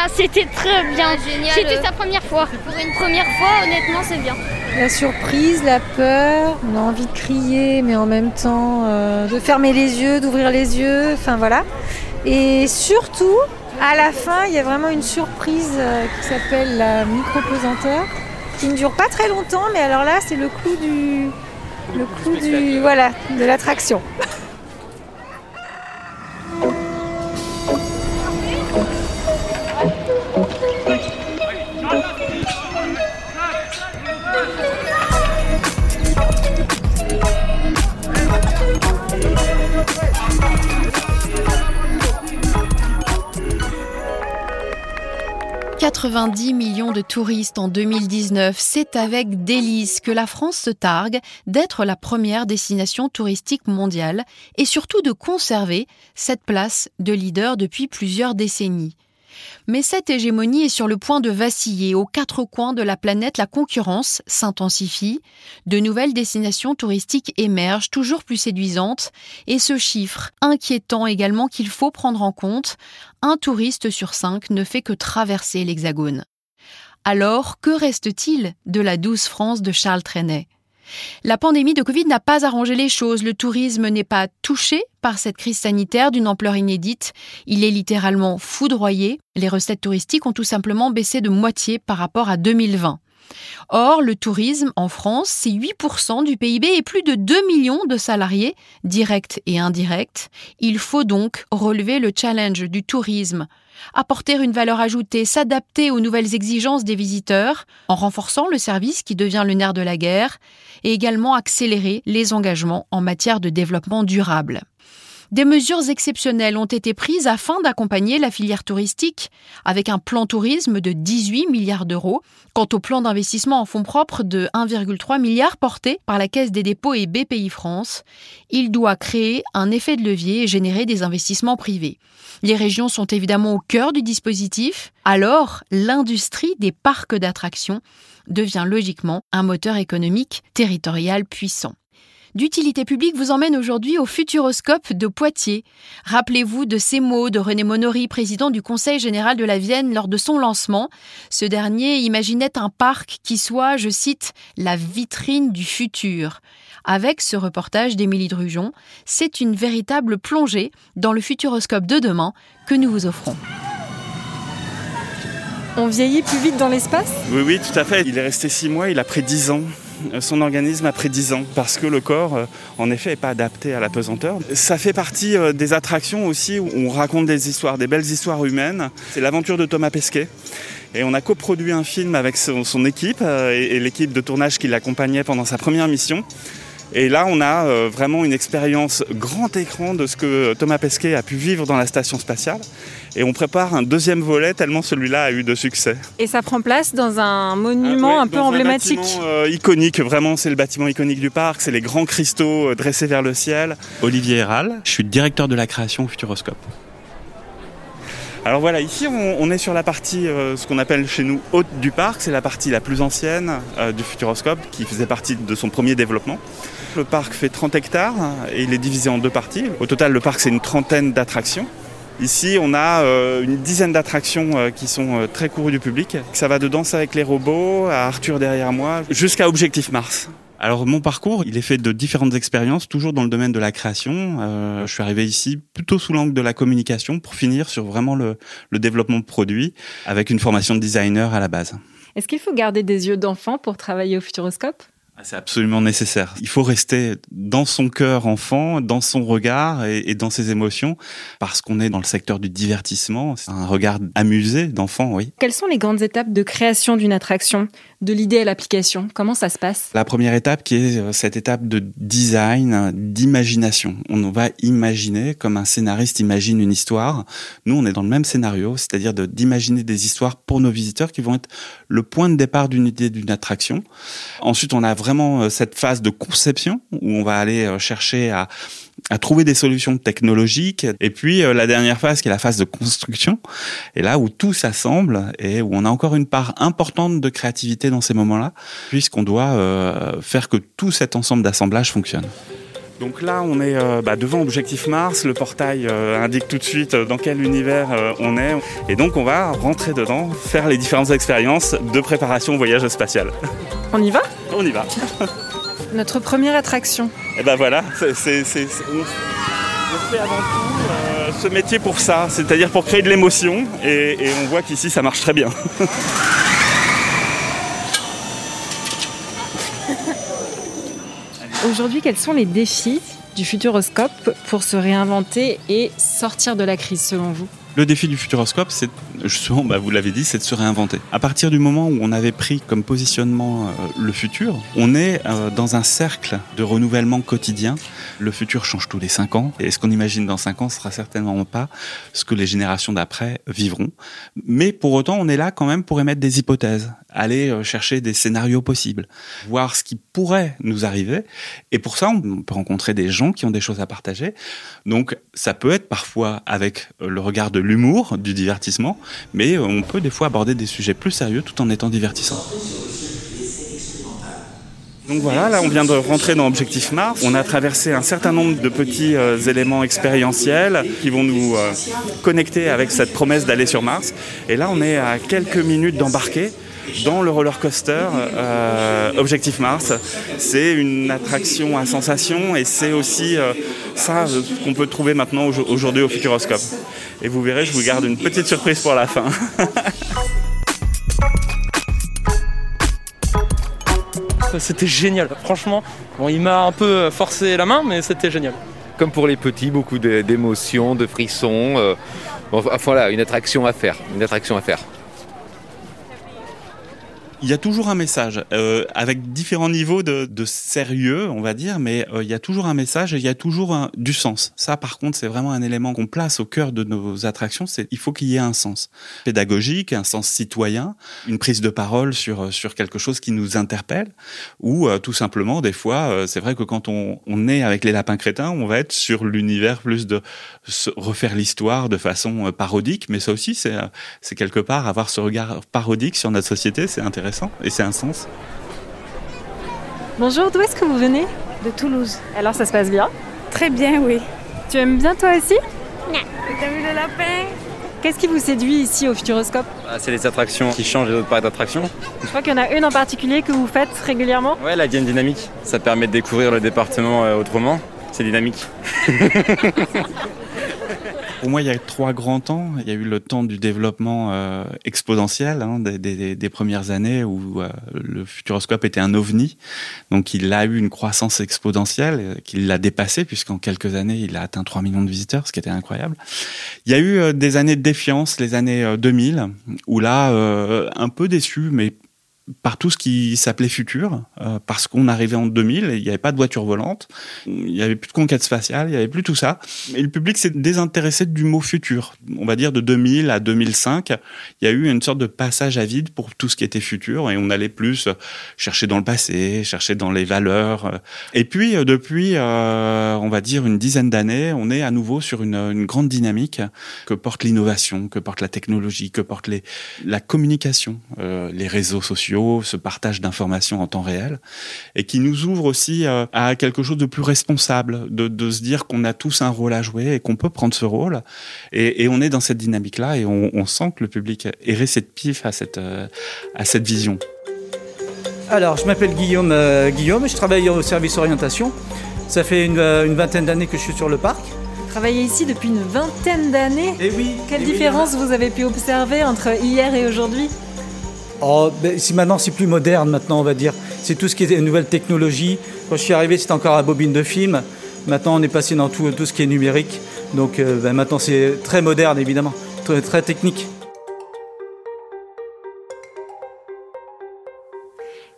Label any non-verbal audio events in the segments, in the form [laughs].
Ah, c'était très bien. génial. C'était sa première fois. Pour une première fois, honnêtement, c'est bien. La surprise, la peur, on a envie de crier, mais en même temps euh, de fermer les yeux, d'ouvrir les yeux, enfin voilà. Et surtout, à la fin, il y a vraiment une surprise euh, qui s'appelle la micro-pesanteur, qui ne dure pas très longtemps, mais alors là, c'est le clou du, le clou du, voilà, de l'attraction. [laughs] 90 millions de touristes en 2019, c'est avec délice que la France se targue d'être la première destination touristique mondiale et surtout de conserver cette place de leader depuis plusieurs décennies. Mais cette hégémonie est sur le point de vaciller. Aux quatre coins de la planète, la concurrence s'intensifie. De nouvelles destinations touristiques émergent, toujours plus séduisantes. Et ce chiffre, inquiétant également qu'il faut prendre en compte, un touriste sur cinq ne fait que traverser l'Hexagone. Alors, que reste-t-il de la douce France de Charles Trenet? La pandémie de Covid n'a pas arrangé les choses. Le tourisme n'est pas touché par cette crise sanitaire d'une ampleur inédite. Il est littéralement foudroyé. Les recettes touristiques ont tout simplement baissé de moitié par rapport à 2020. Or, le tourisme en France, c'est 8% du PIB et plus de 2 millions de salariés, directs et indirects. Il faut donc relever le challenge du tourisme apporter une valeur ajoutée, s'adapter aux nouvelles exigences des visiteurs, en renforçant le service qui devient le nerf de la guerre, et également accélérer les engagements en matière de développement durable. Des mesures exceptionnelles ont été prises afin d'accompagner la filière touristique, avec un plan tourisme de 18 milliards d'euros. Quant au plan d'investissement en fonds propres de 1,3 milliard porté par la Caisse des dépôts et BPI France, il doit créer un effet de levier et générer des investissements privés. Les régions sont évidemment au cœur du dispositif, alors l'industrie des parcs d'attractions devient logiquement un moteur économique territorial puissant d'utilité publique vous emmène aujourd'hui au Futuroscope de Poitiers. Rappelez-vous de ces mots de René Monory, président du Conseil général de la Vienne, lors de son lancement. Ce dernier imaginait un parc qui soit, je cite, la vitrine du futur. Avec ce reportage d'Émilie Drujon, c'est une véritable plongée dans le Futuroscope de demain que nous vous offrons. On vieillit plus vite dans l'espace? Oui, oui, tout à fait. Il est resté six mois, il a pris dix ans son organisme après 10 ans parce que le corps, euh, en effet, n'est pas adapté à la pesanteur. Ça fait partie euh, des attractions aussi où on raconte des histoires, des belles histoires humaines. C'est l'aventure de Thomas Pesquet. Et on a coproduit un film avec son, équipe euh, et l'équipe de tournage qui l'accompagnait pendant sa première mission. Et là, on a euh, vraiment une expérience grand écran de ce que Thomas Pesquet a pu vivre dans la station spatiale. Et on prépare un deuxième volet tellement celui-là a eu de succès. Et ça prend place dans un monument ah un peu emblématique. Un bâtiment euh, iconique, vraiment, c'est le bâtiment iconique du parc. C'est les grands cristaux euh, dressés vers le ciel. Olivier Héral, je suis directeur de la création au Futuroscope. Alors voilà, ici on, est sur la partie, ce qu'on appelle chez nous haute du parc, c'est la partie la plus ancienne du Futuroscope qui faisait partie de son premier développement. Le parc fait 30 hectares et il est divisé en deux parties. Au total, le parc, c'est une trentaine d'attractions. Ici, on a euh, une dizaine d'attractions euh, qui sont euh, très courues du public. Ça va de Danse avec les robots à Arthur derrière moi, jusqu'à Objectif Mars. Alors mon parcours, il est fait de différentes expériences, toujours dans le domaine de la création. je suis arrivé ici plutôt sous l'angle de la communication pour finir sur vraiment le, le développement de produits avec une formation de designer à la base. Est-ce qu'il faut garder des yeux d'enfant pour travailler au Futuroscope? C'est absolument nécessaire. Il faut rester dans son cœur enfant, dans son regard et, dans ses émotions, parce qu'on est dans le secteur du divertissement. C'est un regard amusé d'enfant, oui. Quelles sont les grandes étapes de création d'une attraction, de l'idée à l'application Comment ça se passe? La première étape qui est euh, cette étape de design, d'imagination. On va imaginer comme un scénariste imagine une histoire. Nous, on est dans le même scénario, c'est-à-dire d'imaginer des histoires pour nos visiteurs qui vont être le point de départ d'une idée d'une attraction. Ensuite, on a vraiment euh, cette phase de conception où on va aller euh, chercher à, trouver des solutions technologiques. Et puis euh, la dernière phase qui est la phase de construction. Et là où tout s'assemble et où on a encore une part importante de créativité dans ces moments-là, puisqu'on doit faire que tout cet ensemble d'assemblage fonctionne. Donc là, on est euh, bah, devant Objectif Mars. Le portail euh, indique tout de suite euh, dans quel univers on est. Et donc, on va rentrer dedans, faire les différentes expériences de préparation au voyage spatial. On y va? On y va. [laughs] Notre première attraction. Et ben voilà, c'est, on, fait avant tout ce métier pour ça, c'est-à-dire pour créer de l'émotion. Et, et on voit qu'ici, ça marche très bien. [laughs] Aujourd'hui, quels sont les défis du Futuroscope pour se réinventer et sortir de la crise selon vous? Le défi du Futuroscope, c'est justement, bah, vous l'avez dit, c'est de se réinventer. À partir du moment où on avait pris comme positionnement euh, le futur, on est euh, dans un cercle de renouvellement quotidien. Le futur change tous les cinq ans, et ce qu'on imagine dans cinq ans sera certainement pas ce que les générations d'après vivront. Mais pour autant, on est là quand même pour émettre des hypothèses, aller euh, chercher des scénarios possibles, voir ce qui pourrait nous arriver. Et pour ça, on peut rencontrer des gens qui ont des choses à partager. Donc, ça peut être parfois avec le regard de l'humour, du divertissement, mais on peut des fois aborder des sujets plus sérieux tout en étant divertissant. Donc voilà, là on vient de rentrer dans Objectif Mars. On a traversé un certain nombre de petits euh, éléments expérientiels qui vont nous euh, connecter avec cette promesse d'aller sur Mars. Et là on est à quelques minutes d'embarquer dans le roller coaster euh, Objectif Mars. C'est une attraction à sensation et c'est aussi euh, ça euh, qu'on peut trouver maintenant aujourd'hui au Futuroscope. Et vous verrez, je vous garde une petite surprise pour la fin. [laughs] C'était génial, franchement. Bon, il m'a un peu forcé la main, mais c'était génial. Comme pour les petits, beaucoup d'émotions, de frissons. voilà, une attraction à faire. Une attraction à faire il y a toujours un message, euh, avec différents niveaux de, de, sérieux, on va dire, mais euh, il y a toujours un message et il y a toujours un, du sens. Ça, par contre, c'est vraiment un élément qu'on place au cœur de nos attractions. C'est il faut qu'il y ait un sens pédagogique, un sens citoyen, une prise de parole sur sur quelque chose qui nous interpelle, ou euh, tout simplement, des fois, euh, c'est vrai que quand on, on est avec les lapins crétins, on va être sur l'univers plus de refaire l'histoire de façon parodique, mais ça aussi, c'est c'est quelque part avoir ce regard parodique sur notre société, c'est intéressant et c'est un sens. Bonjour, d'où est-ce que vous venez? De Toulouse. Alors ça se passe bien? Très bien, oui. Tu aimes bien toi aussi? Non. T'as vu le lapin? Qu'est-ce qui vous séduit ici au Futuroscope? Ah, C'est les attractions qui changent les autres parcs d'attractions. Je crois qu'il y en a une en particulier que vous faites régulièrement. Ouais, la Game Dynamique. Ça permet de découvrir le département euh, autrement. C'est dynamique. [laughs] Pour moi, il y a trois grands temps. Il y a eu le temps du développement euh, exponentiel hein, des, des, des, premières années où euh, le futuroscope était un ovni. Donc, il a eu une croissance exponentielle euh, qu'il l'a dépassé puisqu'en quelques années, il a atteint 3 millions de visiteurs, ce qui était incroyable. Il y a eu des années de défiance, les années 2000, où là, un peu déçu, mais par tout ce qui s'appelait futur, euh, parce qu'on arrivait en 2000 et il n'y avait pas de voiture volante, il n'y avait plus de conquête spatiale, il n'y avait plus tout ça. Et le public s'est désintéressé du mot futur. On va dire de 2000 à 2005, il y a eu une sorte de passage à vide pour tout ce qui était futur et on allait plus chercher dans le passé, chercher dans les valeurs. Et puis euh, depuis, euh, on va dire une dizaine d'années, on est à nouveau sur une, une grande dynamique que porte l'innovation, que porte la technologie, que porte les, la communication, euh, les réseaux sociaux ce partage d'informations en temps réel, et qui nous ouvre aussi euh, à quelque chose de plus responsable, de, se dire qu'on a tous un rôle à jouer et qu'on peut prendre ce rôle. Et, on est dans cette dynamique-là et on, sent que le public est réceptif à cette, euh, à cette vision. Alors, je m'appelle Guillaume, euh, Guillaume, je travaille au service orientation. Ça fait une, vingtaine d'années que je suis sur le parc. Vous travaillez ici depuis une vingtaine d'années Et eh oui. Quelle eh différence vous avez pu observer entre hier et aujourd'hui? Oh, ben, si maintenant c'est plus moderne, maintenant on va dire. C'est tout ce qui est nouvelles technologies. Quand je suis arrivé, c'était encore à bobine de film. Maintenant, on est passé dans tout, tout ce qui est numérique. Donc euh, ben, maintenant, c'est très moderne, évidemment, très, très technique.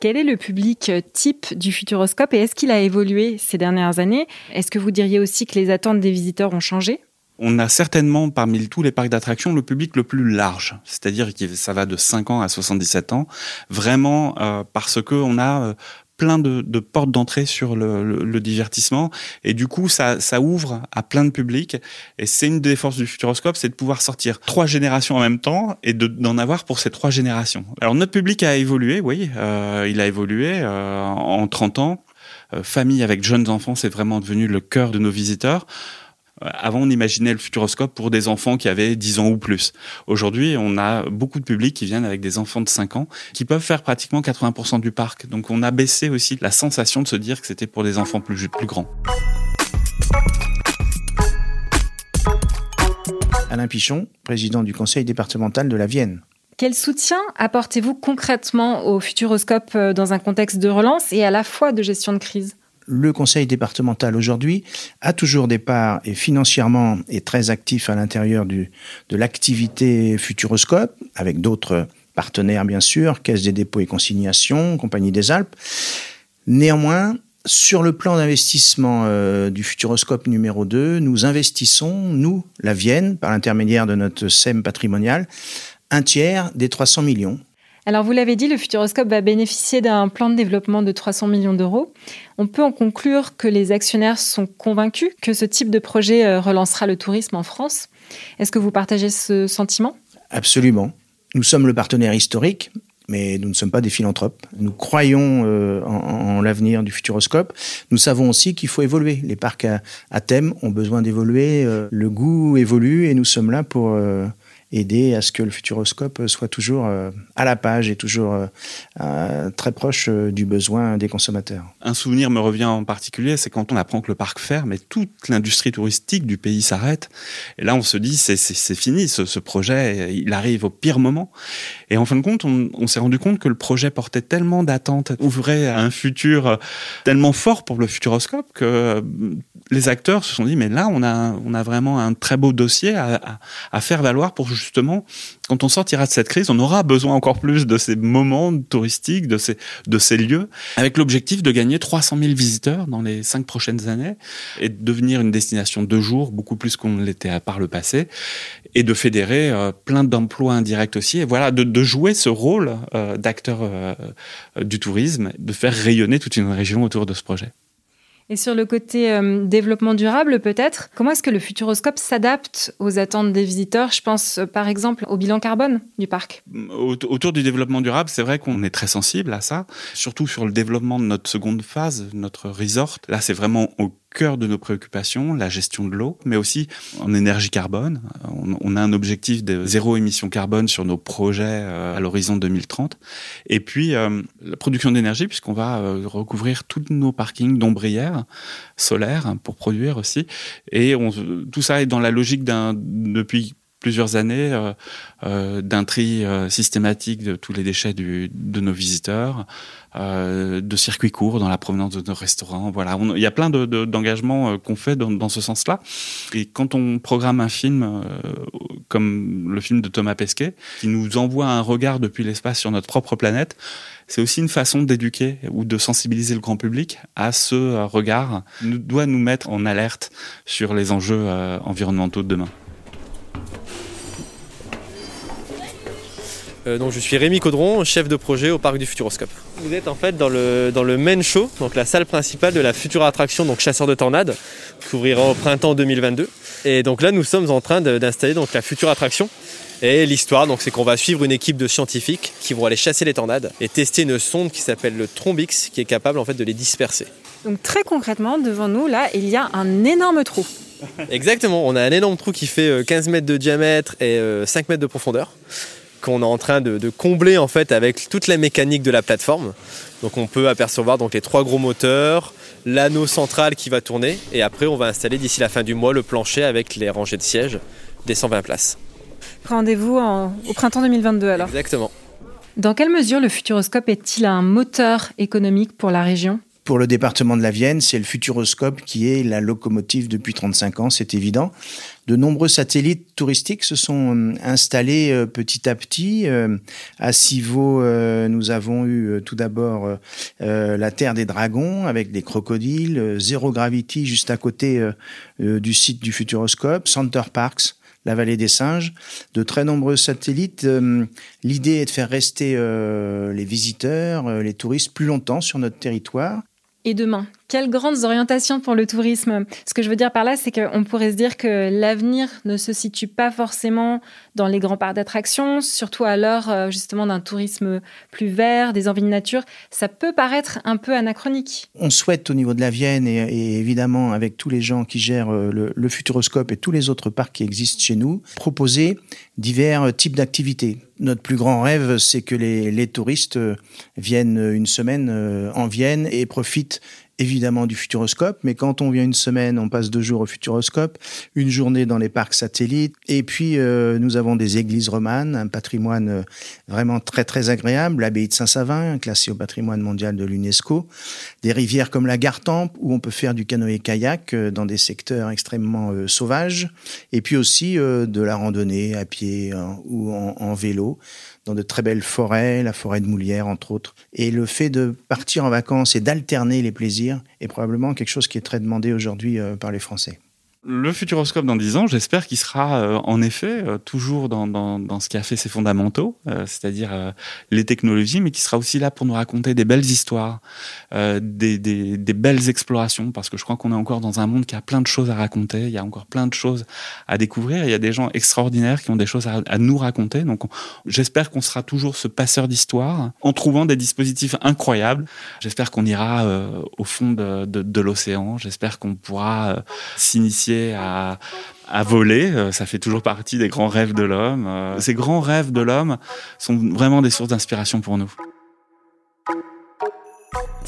Quel est le public type du Futuroscope et est-ce qu'il a évolué ces dernières années? Est-ce que vous diriez aussi que les attentes des visiteurs ont changé? On a certainement parmi tous les parcs d'attractions le public le plus large, c'est-à-dire que ça va de 5 ans à 77 ans, vraiment euh, parce que on a euh, plein de, portes d'entrée sur le, divertissement. Et du coup ça, ça ouvre à plein de publics. Et c'est une des forces du Futuroscope c'est de pouvoir sortir trois générations en même temps et d'en avoir pour ces trois générations. Alors notre public a évolué oui euh, il a évolué en 30 ans. Famille avec jeunes enfants, c'est vraiment devenu le cœur de nos visiteurs. Avant, on imaginait le futuroscope pour des enfants qui avaient 10 ans ou plus. Aujourd'hui, on a beaucoup de publics qui viennent avec des enfants de 5 ans qui peuvent faire pratiquement 80% du parc. Donc on a baissé aussi la sensation de se dire que c'était pour des enfants plus, plus grands. Alain Pichon, président du conseil départemental de la Vienne. Quel soutien apportez-vous concrètement au Futuroscope euh, dans un contexte de relance et à la fois de gestion de crise? Le conseil départemental aujourd'hui a toujours des parts et financièrement est très actif à l'intérieur de l'activité Futuroscope, avec d'autres partenaires bien sûr, Caisse des dépôts et consignations, Compagnie des Alpes. Néanmoins, sur le plan d'investissement euh, du Futuroscope numéro 2, nous investissons, nous, la Vienne, par l'intermédiaire de notre SEM patrimonial, un tiers des 300 millions. Alors vous l'avez dit, le Futuroscope va bénéficier d'un plan de développement de 300 millions d'euros. On peut en conclure que les actionnaires sont convaincus que ce type de projet euh, relancera le tourisme en France. Est-ce que vous partagez ce sentiment? Absolument. Nous sommes le partenaire historique, mais nous ne sommes pas des philanthropes. Nous croyons euh, en, l'avenir du Futuroscope. Nous savons aussi qu'il faut évoluer. Les parcs à, thème ont besoin d'évoluer. Euh, le goût évolue et nous sommes là pour aider à ce que le futuroscope soit toujours euh, à la page et toujours euh, euh, très proche du besoin des consommateurs. Un souvenir me revient en particulier, c'est quand on apprend que le parc ferme et toute l'industrie touristique du pays s'arrête. Et là, on se dit, c'est fini, ce, projet, il arrive au pire moment. Et en fin de compte, on, s'est rendu compte que le projet portait tellement d'attentes, ouvrait un futur tellement fort pour le futuroscope que les acteurs se sont dit, mais là, on a, vraiment un très beau dossier à, à, à faire valoir pour justement, quand on sortira de cette crise, on aura besoin encore plus de ces moments touristiques, de ces, lieux, avec l'objectif de gagner 300 000 visiteurs dans les cinq prochaines années et de devenir une destination de jour, beaucoup plus qu'on l'était par le passé, et de fédérer euh, plein d'emplois indirects aussi, et voilà, de, de jouer ce rôle euh, d'acteur euh, du tourisme, de faire rayonner toute une région autour de ce projet. Et sur le côté euh, développement durable, peut-être, comment est-ce que le Futuroscope s'adapte aux attentes des visiteurs? Je pense euh, par exemple au bilan carbone du parc. Autour du développement durable, c'est vrai qu'on est très sensible à ça, surtout sur le développement de notre seconde phase, notre resort. Là, c'est vraiment au cœur de nos préoccupations, la gestion de l'eau, mais aussi en énergie carbone. On, a un objectif de zéro émission carbone sur nos projets euh, à l'horizon 2030. Et puis euh, la production d'énergie, puisqu'on va euh, recouvrir tous nos parkings d'ombrières solaires pour produire aussi. Et tout ça est dans la logique d'un depuis plusieurs années euh, euh, d'un euh, systématique de tous les déchets du, de nos visiteurs, euh, de circuits courts dans la provenance de nos restaurants. Voilà, il y a plein d'engagements de, qu'on fait dans, dans ce sens-là. Et quand on programme un film comme le film de Thomas Pesquet, qui nous envoie un regard depuis l'espace sur notre propre planète, c'est aussi une façon d'éduquer ou de sensibiliser le grand public à ce regard, nous doit nous mettre en alerte sur les enjeux environnementaux de demain. Euh, donc je suis Rémi Caudron, chef de projet au parc du Futuroscope. Vous êtes en fait dans le, dans le main show, donc la salle principale de la future attraction, donc Chasseur de Tornades, qui ouvrira au printemps 2022. Et donc là, nous sommes en train d'installer donc la future attraction. Et l'histoire, donc, c'est qu'on va suivre une équipe de scientifiques qui vont aller chasser les tornades et tester une sonde qui s'appelle le Trombix, qui est capable en fait de les disperser. Donc très concrètement, devant nous, là, il y a un énorme trou. Exactement, on a un énorme trou qui fait 15 euh, mètres de diamètre et 5 euh, mètres de profondeur qu'on est en train de, combler en fait avec toute la mécanique de la plateforme. Donc on peut apercevoir donc les trois gros moteurs, l'anneau central qui va tourner et après on va installer d'ici la fin du mois le plancher avec les rangées de sièges des 120 places. Rendez-vous au printemps 2022 alors. Exactement. Dans quelle mesure le Futuroscope est-il un moteur économique pour la région? Pour le département de la Vienne, c'est le Futuroscope qui est la locomotive depuis 35 ans, c'est évident. De nombreux satellites touristiques se sont euh, installés euh, petit à petit. Euh, à Civaux, nous avons eu tout d'abord la Terre des Dragons avec des crocodiles, Zero Gravity juste à côté du site du Futuroscope, Center Parks la vallée des singes, de très nombreux satellites. L'idée est de faire rester les visiteurs, les touristes plus longtemps sur notre territoire. Et demain, Quelles grandes orientations pour le tourisme? Ce que je veux dire par là, c'est qu'on pourrait se dire que l'avenir ne se situe pas forcément dans les grands parcs d'attractions, surtout à l'heure euh, justement d'un tourisme plus vert, des envies de nature. Ça peut paraître un peu anachronique. On souhaite au niveau de la Vienne et, évidemment avec tous les gens qui gèrent euh, le, le Futuroscope et tous les autres parcs qui existent chez nous, proposer divers types d'activités. Notre plus grand rêve, c'est que les, les, touristes viennent une semaine euh, en Vienne et profitent évidemment du Futuroscope, mais quand on vient une semaine, on passe deux jours au Futuroscope, une journée dans les parcs satellites, et puis euh, nous avons des églises romanes, un patrimoine euh, vraiment très très agréable, l'abbaye de Saint-Savin, classée au patrimoine mondial de l'UNESCO, des rivières comme la Gartempe, où on peut faire du canoë-kayak euh, dans des secteurs extrêmement sauvages, et puis aussi de la randonnée à pied ou en vélo dans de très belles forêts, la forêt de Moulière entre autres. Et le fait de partir en vacances et d'alterner les plaisirs est probablement quelque chose qui est très demandé aujourd'hui euh, par les Français. Le Futuroscope dans 10 ans, j'espère qu'il sera euh, en effet euh, toujours dans, dans, dans, ce qui a fait ses fondamentaux, euh, c'est-à-dire les technologies, mais qui sera aussi là pour nous raconter des belles histoires, des, des, des, belles explorations, parce que je crois qu'on est encore dans un monde qui a plein de choses à raconter, il y a encore plein de choses à découvrir, il y a des gens extraordinaires qui ont des choses à, nous raconter, donc j'espère qu'on sera toujours ce passeur d'histoire en trouvant des dispositifs incroyables. J'espère qu'on ira au fond de, de, de l'océan, j'espère qu'on pourra s'initier à, voler. Euh, ça fait toujours partie des grands rêves de l'homme. Euh, ces grands rêves de l'homme sont vraiment des sources d'inspiration pour nous.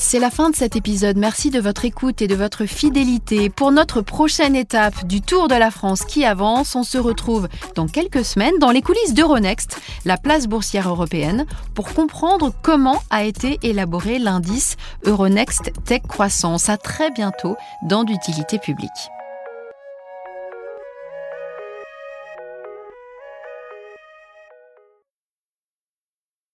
C'est la fin de cet épisode. Merci de votre écoute et de votre fidélité. Pour notre prochaine étape du Tour de la France qui avance, on se retrouve dans quelques semaines dans les coulisses d'Euronext, la place boursière européenne, pour comprendre comment a été élaboré l'indice Euronext Tech Croissance. À très bientôt dans d'utilité publique.